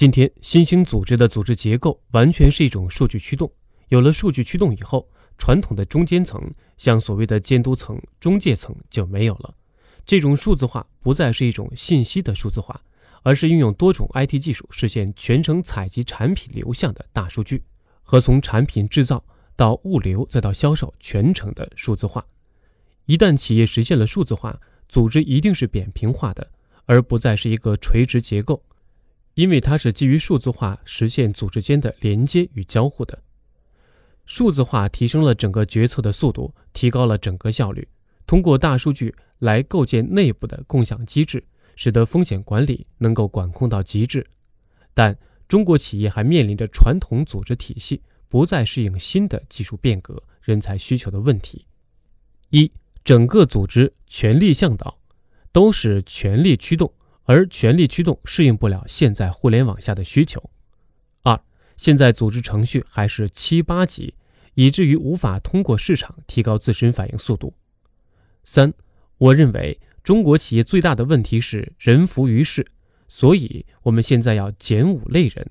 今天新兴组织的组织结构完全是一种数据驱动。有了数据驱动以后，传统的中间层，像所谓的监督层、中介层就没有了。这种数字化不再是一种信息的数字化，而是运用多种 IT 技术实现全程采集产品流向的大数据和从产品制造到物流再到销售全程的数字化。一旦企业实现了数字化，组织一定是扁平化的，而不再是一个垂直结构。因为它是基于数字化实现组织间的连接与交互的。数字化提升了整个决策的速度，提高了整个效率。通过大数据来构建内部的共享机制，使得风险管理能够管控到极致。但中国企业还面临着传统组织体系不再适应新的技术变革、人才需求的问题。一，整个组织权力向导，都是权力驱动。而权力驱动适应不了现在互联网下的需求。二，现在组织程序还是七八级，以至于无法通过市场提高自身反应速度。三，我认为中国企业最大的问题是人浮于事，所以我们现在要减五类人：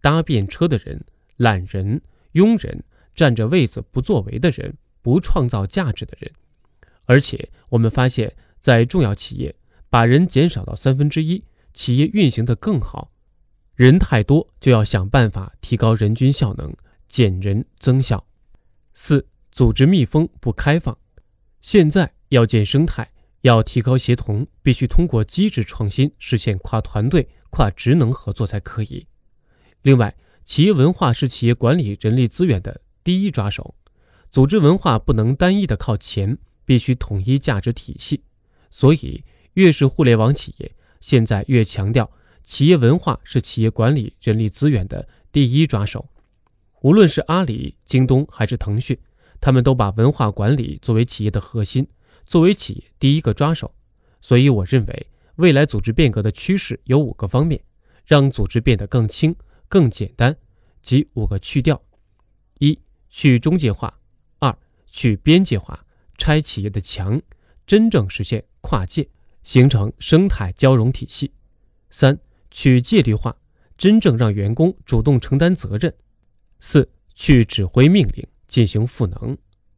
搭便车的人、懒人、庸人、占着位子不作为的人、不创造价值的人。而且我们发现，在重要企业。把人减少到三分之一，企业运行的更好。人太多，就要想办法提高人均效能，减人增效。四、组织密封不开放。现在要建生态，要提高协同，必须通过机制创新实现跨团队、跨职能合作才可以。另外，企业文化是企业管理人力资源的第一抓手，组织文化不能单一的靠钱，必须统一价值体系。所以。越是互联网企业，现在越强调企业文化是企业管理人力资源的第一抓手。无论是阿里、京东还是腾讯，他们都把文化管理作为企业的核心，作为企业第一个抓手。所以，我认为未来组织变革的趋势有五个方面：让组织变得更轻、更简单，即五个去掉：一、去中介化；二、去边界化，拆企业的墙，真正实现跨界。形成生态交融体系。三、去戒律化，真正让员工主动承担责任。四、去指挥命令，进行赋能。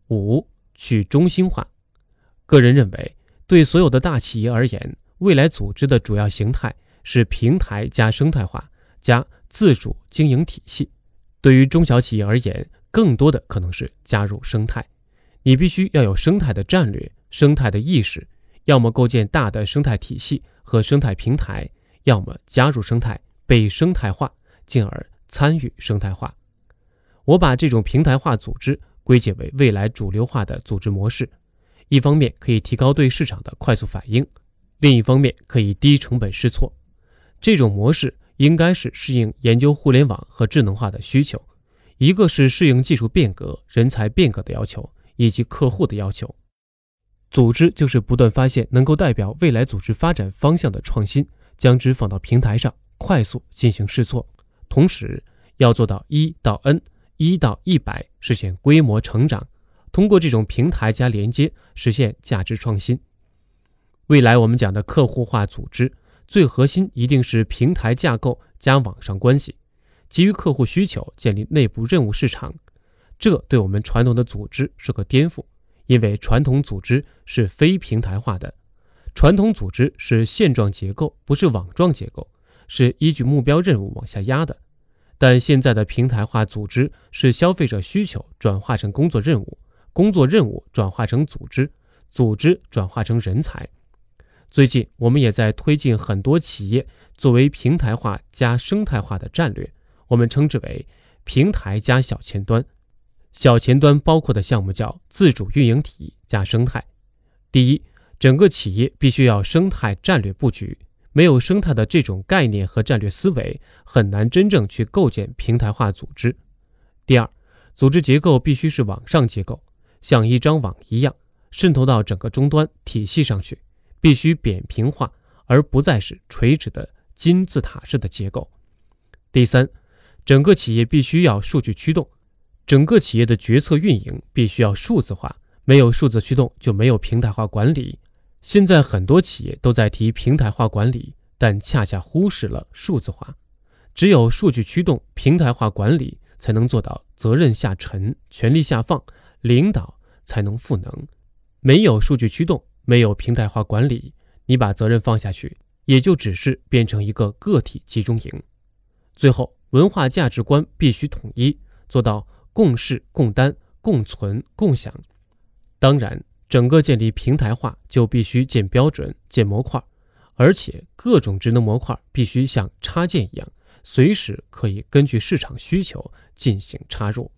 五、去中心化。个人认为，对所有的大企业而言，未来组织的主要形态是平台加生态化加自主经营体系。对于中小企业而言，更多的可能是加入生态。你必须要有生态的战略、生态的意识。要么构建大的生态体系和生态平台，要么加入生态，被生态化，进而参与生态化。我把这种平台化组织归结为未来主流化的组织模式。一方面可以提高对市场的快速反应，另一方面可以低成本试错。这种模式应该是适应研究互联网和智能化的需求，一个是适应技术变革、人才变革的要求，以及客户的要求。组织就是不断发现能够代表未来组织发展方向的创新，将之放到平台上，快速进行试错，同时要做到一到 N，一到一百，实现规模成长。通过这种平台加连接，实现价值创新。未来我们讲的客户化组织，最核心一定是平台架构加网上关系，基于客户需求建立内部任务市场。这对我们传统的组织是个颠覆。因为传统组织是非平台化的，传统组织是线状结构，不是网状结构，是依据目标任务往下压的。但现在的平台化组织是消费者需求转化成工作任务，工作任务转化成组织，组织转化成人才。最近我们也在推进很多企业作为平台化加生态化的战略，我们称之为平台加小前端。小前端包括的项目叫自主运营体加生态。第一，整个企业必须要生态战略布局，没有生态的这种概念和战略思维，很难真正去构建平台化组织。第二，组织结构必须是网上结构，像一张网一样渗透到整个终端体系上去，必须扁平化，而不再是垂直的金字塔式的结构。第三，整个企业必须要数据驱动。整个企业的决策运营必须要数字化，没有数字驱动就没有平台化管理。现在很多企业都在提平台化管理，但恰恰忽视了数字化。只有数据驱动、平台化管理，才能做到责任下沉、权力下放，领导才能赋能。没有数据驱动，没有平台化管理，你把责任放下去，也就只是变成一个个体集中营。最后，文化价值观必须统一，做到共事、共担、共存、共享。当然，整个建立平台化就必须建标准、建模块，而且各种职能模块必须像插件一样。随时可以根据市场需求进行插入。